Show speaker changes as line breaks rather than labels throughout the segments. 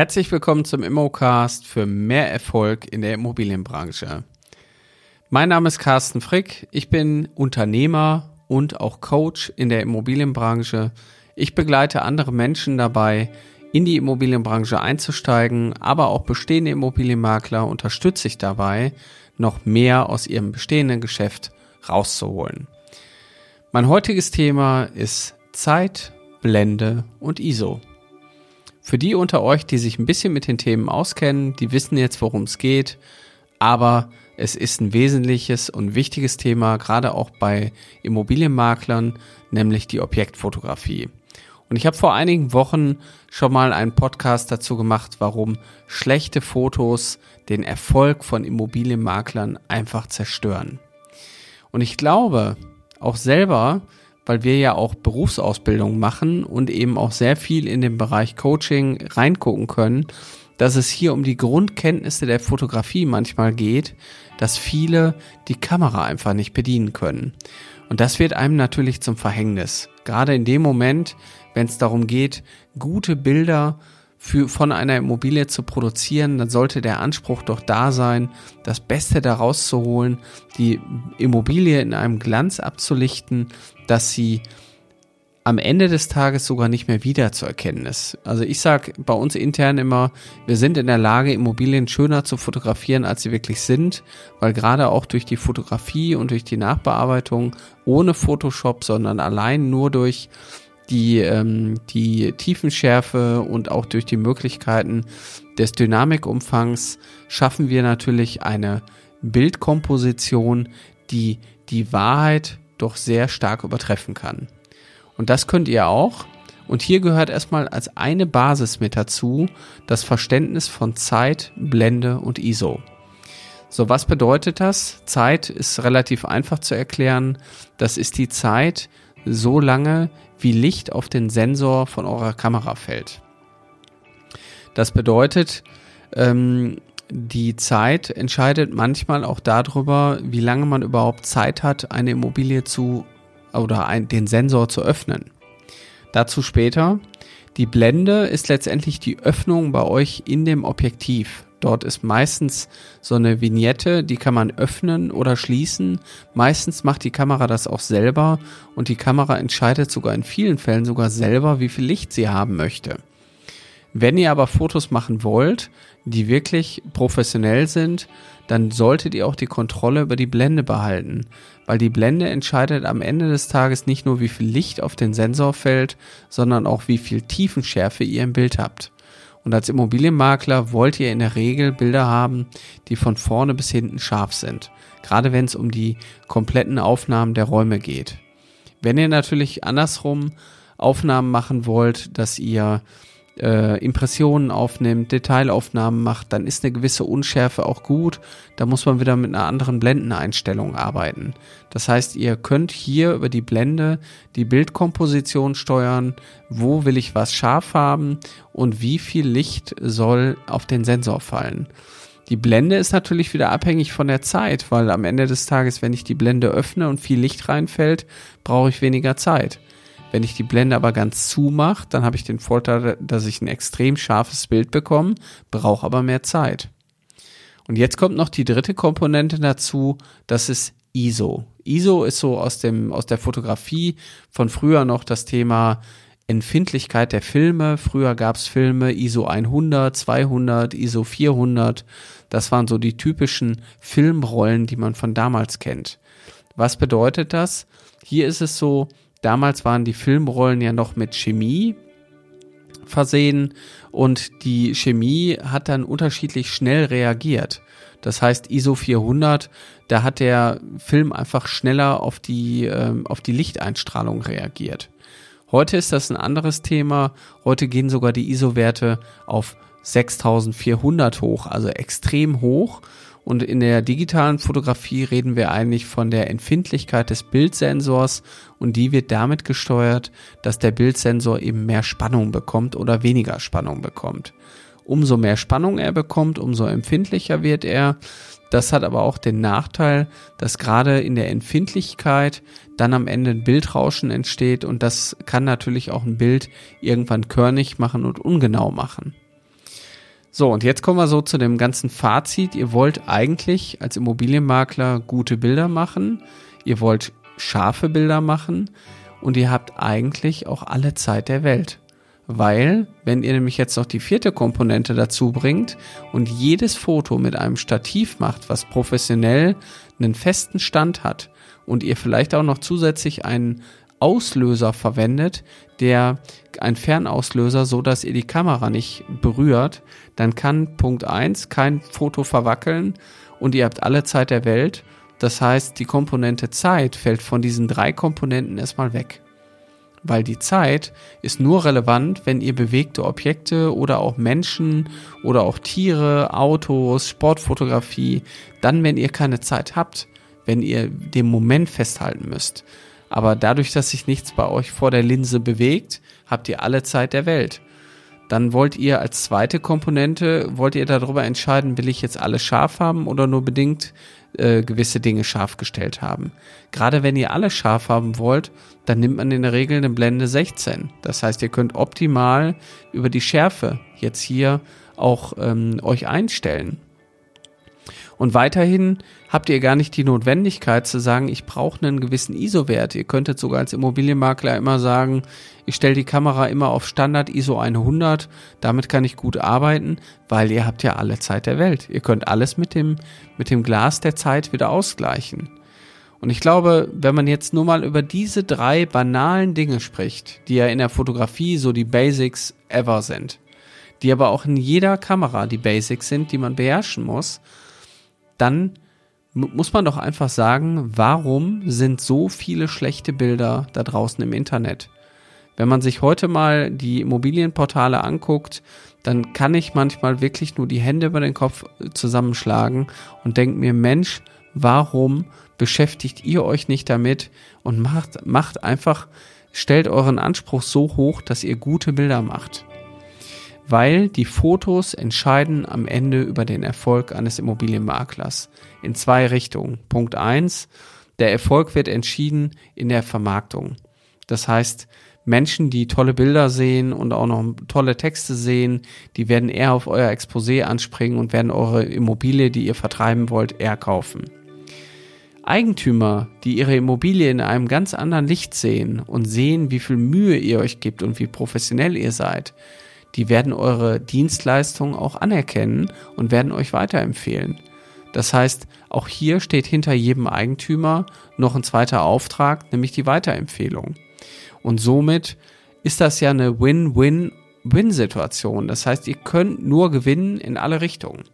Herzlich willkommen zum Immocast für mehr Erfolg in der Immobilienbranche. Mein Name ist Carsten Frick, ich bin Unternehmer und auch Coach in der Immobilienbranche. Ich begleite andere Menschen dabei, in die Immobilienbranche einzusteigen, aber auch bestehende Immobilienmakler unterstütze ich dabei, noch mehr aus ihrem bestehenden Geschäft rauszuholen. Mein heutiges Thema ist Zeit, Blende und ISO. Für die unter euch, die sich ein bisschen mit den Themen auskennen, die wissen jetzt, worum es geht, aber es ist ein wesentliches und wichtiges Thema, gerade auch bei Immobilienmaklern, nämlich die Objektfotografie. Und ich habe vor einigen Wochen schon mal einen Podcast dazu gemacht, warum schlechte Fotos den Erfolg von Immobilienmaklern einfach zerstören. Und ich glaube auch selber, weil wir ja auch Berufsausbildung machen und eben auch sehr viel in den Bereich Coaching reingucken können, dass es hier um die Grundkenntnisse der Fotografie manchmal geht, dass viele die Kamera einfach nicht bedienen können. Und das wird einem natürlich zum Verhängnis. Gerade in dem Moment, wenn es darum geht, gute Bilder für, von einer Immobilie zu produzieren, dann sollte der Anspruch doch da sein, das Beste daraus zu holen, die Immobilie in einem Glanz abzulichten, dass sie am Ende des Tages sogar nicht mehr wiederzuerkennen ist. Also ich sage bei uns intern immer, wir sind in der Lage, Immobilien schöner zu fotografieren, als sie wirklich sind, weil gerade auch durch die Fotografie und durch die Nachbearbeitung ohne Photoshop, sondern allein nur durch die, ähm, die Tiefenschärfe und auch durch die Möglichkeiten des Dynamikumfangs schaffen wir natürlich eine Bildkomposition, die die Wahrheit doch sehr stark übertreffen kann. Und das könnt ihr auch. Und hier gehört erstmal als eine Basis mit dazu das Verständnis von Zeit, Blende und ISO. So, was bedeutet das? Zeit ist relativ einfach zu erklären. Das ist die Zeit so lange, wie Licht auf den Sensor von eurer Kamera fällt. Das bedeutet, ähm, die Zeit entscheidet manchmal auch darüber, wie lange man überhaupt Zeit hat, eine Immobilie zu oder ein, den Sensor zu öffnen. Dazu später. Die Blende ist letztendlich die Öffnung bei euch in dem Objektiv. Dort ist meistens so eine Vignette, die kann man öffnen oder schließen. Meistens macht die Kamera das auch selber und die Kamera entscheidet sogar in vielen Fällen sogar selber, wie viel Licht sie haben möchte. Wenn ihr aber Fotos machen wollt, die wirklich professionell sind, dann solltet ihr auch die Kontrolle über die Blende behalten, weil die Blende entscheidet am Ende des Tages nicht nur, wie viel Licht auf den Sensor fällt, sondern auch, wie viel Tiefenschärfe ihr im Bild habt. Und als Immobilienmakler wollt ihr in der Regel Bilder haben, die von vorne bis hinten scharf sind. Gerade wenn es um die kompletten Aufnahmen der Räume geht. Wenn ihr natürlich andersrum Aufnahmen machen wollt, dass ihr äh, Impressionen aufnimmt, Detailaufnahmen macht, dann ist eine gewisse Unschärfe auch gut. Da muss man wieder mit einer anderen Blendeneinstellung arbeiten. Das heißt, ihr könnt hier über die Blende die Bildkomposition steuern, wo will ich was scharf haben und wie viel Licht soll auf den Sensor fallen. Die Blende ist natürlich wieder abhängig von der Zeit, weil am Ende des Tages, wenn ich die Blende öffne und viel Licht reinfällt, brauche ich weniger Zeit. Wenn ich die Blende aber ganz zumache, dann habe ich den Vorteil, dass ich ein extrem scharfes Bild bekomme, brauche aber mehr Zeit. Und jetzt kommt noch die dritte Komponente dazu, das ist ISO. ISO ist so aus dem aus der Fotografie von früher noch das Thema Empfindlichkeit der Filme. Früher gab es Filme ISO 100, 200, ISO 400. Das waren so die typischen Filmrollen, die man von damals kennt. Was bedeutet das? Hier ist es so, Damals waren die Filmrollen ja noch mit Chemie versehen und die Chemie hat dann unterschiedlich schnell reagiert. Das heißt ISO 400, da hat der Film einfach schneller auf die, ähm, auf die Lichteinstrahlung reagiert. Heute ist das ein anderes Thema. Heute gehen sogar die ISO-Werte auf 6400 hoch, also extrem hoch. Und in der digitalen Fotografie reden wir eigentlich von der Empfindlichkeit des Bildsensors und die wird damit gesteuert, dass der Bildsensor eben mehr Spannung bekommt oder weniger Spannung bekommt. Umso mehr Spannung er bekommt, umso empfindlicher wird er. Das hat aber auch den Nachteil, dass gerade in der Empfindlichkeit dann am Ende ein Bildrauschen entsteht und das kann natürlich auch ein Bild irgendwann körnig machen und ungenau machen. So, und jetzt kommen wir so zu dem ganzen Fazit. Ihr wollt eigentlich als Immobilienmakler gute Bilder machen. Ihr wollt scharfe Bilder machen. Und ihr habt eigentlich auch alle Zeit der Welt. Weil, wenn ihr nämlich jetzt noch die vierte Komponente dazu bringt und jedes Foto mit einem Stativ macht, was professionell einen festen Stand hat und ihr vielleicht auch noch zusätzlich einen Auslöser verwendet, der ein Fernauslöser, so dass ihr die Kamera nicht berührt, dann kann Punkt eins kein Foto verwackeln und ihr habt alle Zeit der Welt. Das heißt, die Komponente Zeit fällt von diesen drei Komponenten erstmal weg. Weil die Zeit ist nur relevant, wenn ihr bewegte Objekte oder auch Menschen oder auch Tiere, Autos, Sportfotografie, dann wenn ihr keine Zeit habt, wenn ihr den Moment festhalten müsst. Aber dadurch, dass sich nichts bei euch vor der Linse bewegt, habt ihr alle Zeit der Welt. Dann wollt ihr als zweite Komponente, wollt ihr darüber entscheiden, will ich jetzt alles scharf haben oder nur bedingt äh, gewisse Dinge scharf gestellt haben. Gerade wenn ihr alles scharf haben wollt, dann nimmt man in der Regel eine Blende 16. Das heißt, ihr könnt optimal über die Schärfe jetzt hier auch ähm, euch einstellen. Und weiterhin habt ihr gar nicht die Notwendigkeit zu sagen, ich brauche einen gewissen ISO-Wert. Ihr könntet sogar als Immobilienmakler immer sagen, ich stelle die Kamera immer auf Standard ISO 100, damit kann ich gut arbeiten, weil ihr habt ja alle Zeit der Welt. Ihr könnt alles mit dem, mit dem Glas der Zeit wieder ausgleichen. Und ich glaube, wenn man jetzt nur mal über diese drei banalen Dinge spricht, die ja in der Fotografie so die Basics ever sind, die aber auch in jeder Kamera die Basics sind, die man beherrschen muss, dann muss man doch einfach sagen, warum sind so viele schlechte Bilder da draußen im Internet? Wenn man sich heute mal die Immobilienportale anguckt, dann kann ich manchmal wirklich nur die Hände über den Kopf zusammenschlagen und denke mir, Mensch, warum beschäftigt ihr euch nicht damit und macht, macht einfach, stellt euren Anspruch so hoch, dass ihr gute Bilder macht weil die Fotos entscheiden am Ende über den Erfolg eines Immobilienmaklers in zwei Richtungen. Punkt eins: Der Erfolg wird entschieden in der Vermarktung. Das heißt, Menschen, die tolle Bilder sehen und auch noch tolle Texte sehen, die werden eher auf euer Exposé anspringen und werden eure Immobilie, die ihr vertreiben wollt, eher kaufen. Eigentümer, die ihre Immobilie in einem ganz anderen Licht sehen und sehen, wie viel Mühe ihr euch gibt und wie professionell ihr seid, die werden eure Dienstleistungen auch anerkennen und werden euch weiterempfehlen. Das heißt, auch hier steht hinter jedem Eigentümer noch ein zweiter Auftrag, nämlich die Weiterempfehlung. Und somit ist das ja eine Win-Win-Win-Situation. Das heißt, ihr könnt nur gewinnen in alle Richtungen.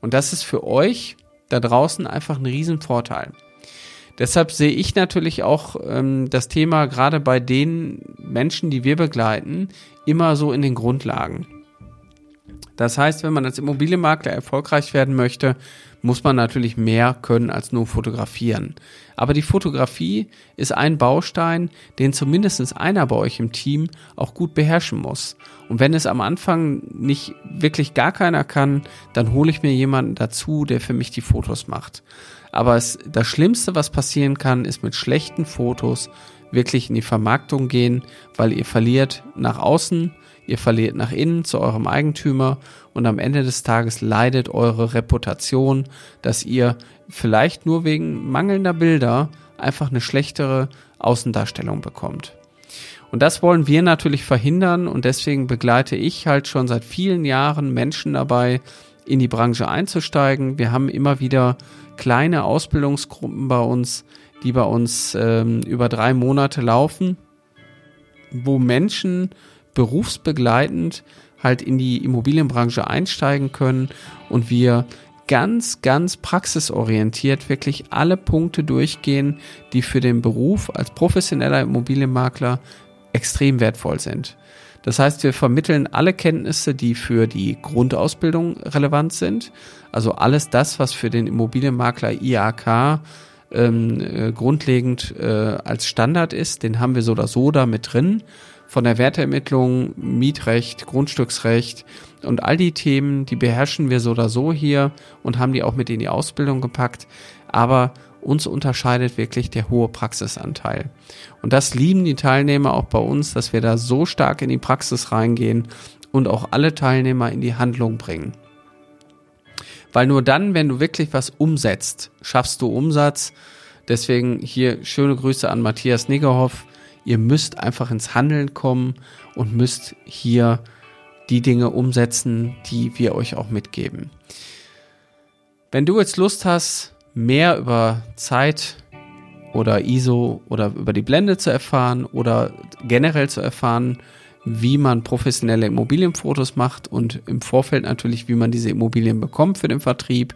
Und das ist für euch da draußen einfach ein Riesenvorteil. Deshalb sehe ich natürlich auch ähm, das Thema gerade bei den Menschen, die wir begleiten, immer so in den Grundlagen. Das heißt, wenn man als Immobilienmakler erfolgreich werden möchte, muss man natürlich mehr können als nur fotografieren. Aber die Fotografie ist ein Baustein, den zumindest einer bei euch im Team auch gut beherrschen muss. Und wenn es am Anfang nicht wirklich gar keiner kann, dann hole ich mir jemanden dazu, der für mich die Fotos macht. Aber es, das Schlimmste, was passieren kann, ist mit schlechten Fotos wirklich in die Vermarktung gehen, weil ihr verliert nach außen, ihr verliert nach innen zu eurem Eigentümer und am Ende des Tages leidet eure Reputation, dass ihr vielleicht nur wegen mangelnder Bilder einfach eine schlechtere Außendarstellung bekommt. Und das wollen wir natürlich verhindern und deswegen begleite ich halt schon seit vielen Jahren Menschen dabei, in die Branche einzusteigen. Wir haben immer wieder kleine Ausbildungsgruppen bei uns, die bei uns ähm, über drei Monate laufen, wo Menschen berufsbegleitend halt in die Immobilienbranche einsteigen können und wir ganz, ganz praxisorientiert wirklich alle Punkte durchgehen, die für den Beruf als professioneller Immobilienmakler extrem wertvoll sind. Das heißt, wir vermitteln alle Kenntnisse, die für die Grundausbildung relevant sind. Also alles das, was für den Immobilienmakler IAK ähm, äh, grundlegend äh, als Standard ist, den haben wir so oder so da mit drin. Von der Werteermittlung, Mietrecht, Grundstücksrecht und all die Themen, die beherrschen wir so oder so hier und haben die auch mit in die Ausbildung gepackt. Aber uns unterscheidet wirklich der hohe Praxisanteil. Und das lieben die Teilnehmer auch bei uns, dass wir da so stark in die Praxis reingehen und auch alle Teilnehmer in die Handlung bringen. Weil nur dann, wenn du wirklich was umsetzt, schaffst du Umsatz. Deswegen hier schöne Grüße an Matthias Niggerhoff. Ihr müsst einfach ins Handeln kommen und müsst hier die Dinge umsetzen, die wir euch auch mitgeben. Wenn du jetzt Lust hast, mehr über Zeit oder ISO oder über die Blende zu erfahren oder generell zu erfahren, wie man professionelle Immobilienfotos macht und im Vorfeld natürlich, wie man diese Immobilien bekommt für den Vertrieb,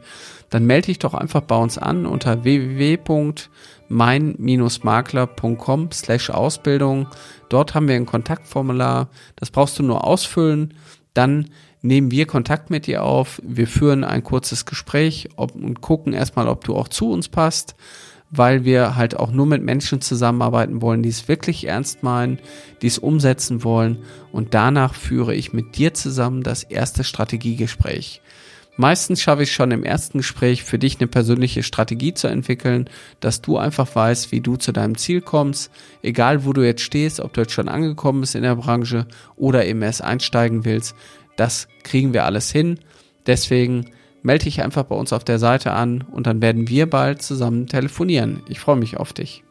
dann melde dich doch einfach bei uns an unter www.mein-makler.com slash Ausbildung. Dort haben wir ein Kontaktformular. Das brauchst du nur ausfüllen. Dann nehmen wir Kontakt mit dir auf. Wir führen ein kurzes Gespräch ob, und gucken erstmal, ob du auch zu uns passt weil wir halt auch nur mit Menschen zusammenarbeiten wollen, die es wirklich ernst meinen, die es umsetzen wollen. Und danach führe ich mit dir zusammen das erste Strategiegespräch. Meistens schaffe ich schon im ersten Gespräch für dich eine persönliche Strategie zu entwickeln, dass du einfach weißt, wie du zu deinem Ziel kommst, egal wo du jetzt stehst, ob du jetzt schon angekommen bist in der Branche oder eben erst einsteigen willst. Das kriegen wir alles hin. Deswegen melde dich einfach bei uns auf der Seite an und dann werden wir bald zusammen telefonieren. Ich freue mich auf dich.